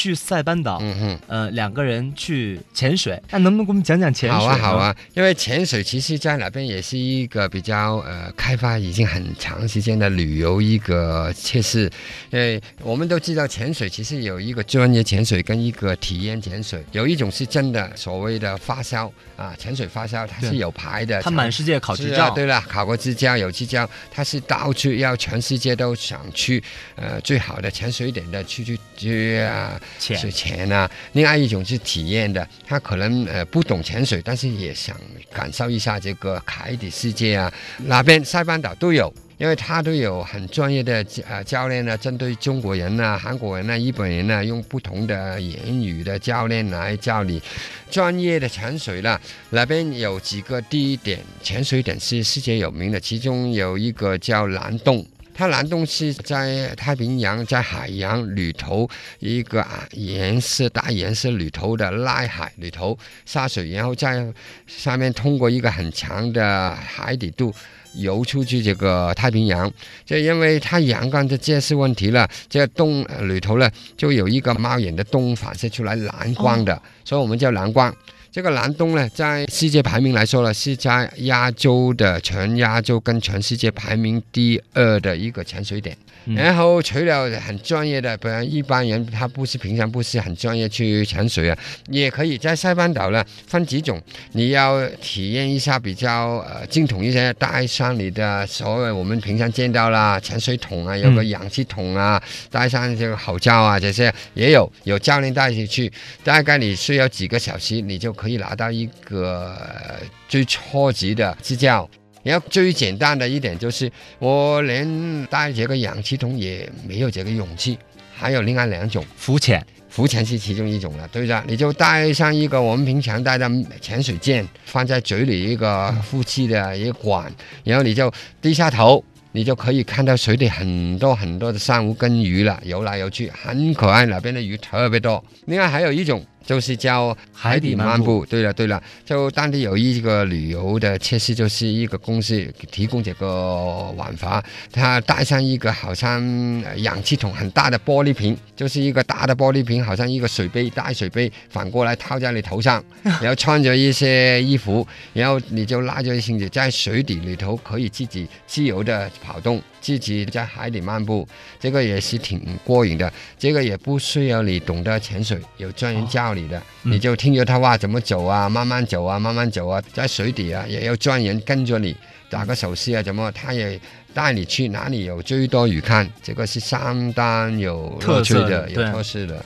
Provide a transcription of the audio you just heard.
去塞班岛，嗯嗯。呃，两个人去潜水，那能不能给我们讲讲潜水？好啊，好啊，因为潜水其实在那边也是一个比较呃开发已经很长时间的旅游一个设施。因为我们都知道潜水其实有一个专业潜水跟一个体验潜水，有一种是真的所谓的发烧啊，潜水发烧它是有牌的，它满世界考执照，对了，考过执照，有执照，它是到处要全世界都想去，呃，最好的潜水点的去去去啊，潜是潜啊。另外一种是体验的，他可能呃不懂潜水，但是也想感受一下这个海底世界啊。那边塞班岛都有。因为他都有很专业的呃教练呢，针对中国人呐、韩国人呐、日本人呐，用不同的言语的教练来教你专业的潜水了。那边有几个地点潜水点是世界有名的，其中有一个叫蓝洞。它蓝洞是在太平洋，在海洋里头一个啊颜色大颜色里头的濑海里头下水，然后在上面通过一个很强的海底度游出去这个太平洋。就因为它阳光的揭示问题了，这个洞呃里头呢就有一个猫眼的洞反射出来蓝光的，所以我们叫蓝光。这个蓝洞呢，在世界排名来说呢，是在亚洲的全亚洲跟全世界排名第二的一个潜水点。嗯然后除了很专业的，不然一般人他不是平常不是很专业去潜水啊，也可以在塞班岛呢分几种，你要体验一下比较呃精统一些，带上你的所谓我们平常见到啦潜水桶啊，有个氧气桶啊，带上这个口罩啊这些也有，有教练带你去，大概你需要几个小时，你就可以拿到一个呃最初级的支教。然后最简单的一点就是，我连带这个氧气筒也没有这个勇气。还有另外两种，浮潜，浮潜是其中一种了，对的，你就带上一个我们平常带的潜水剑，放在嘴里一个呼气的一个管，然后你就低下头，你就可以看到水里很多很多的珊瑚跟鱼了，游来游去，很可爱，那边的鱼特别多。另外还有一种就是叫海底漫步。对了对了，就当地有一个旅游的设施，就是一个公司提供这个玩法，他带上一个好像呃氧气筒很大的玻璃瓶，就是一个大的玻璃瓶，好像一个水杯大水杯，反过来套在你头上，然后穿着一些衣服，然后你就拉着绳子在水底里头可以自己自由的跑动，自己在海里漫步，这个也是挺过瘾的。这个也不需要你懂得潜水，有专人教你的，嗯你就听着他话怎么走啊，慢慢走啊，慢慢走啊，在水底啊也要专人跟着你打个手势啊，怎么他也带你去哪里有最多鱼看，这个是相当有特色的有特色的。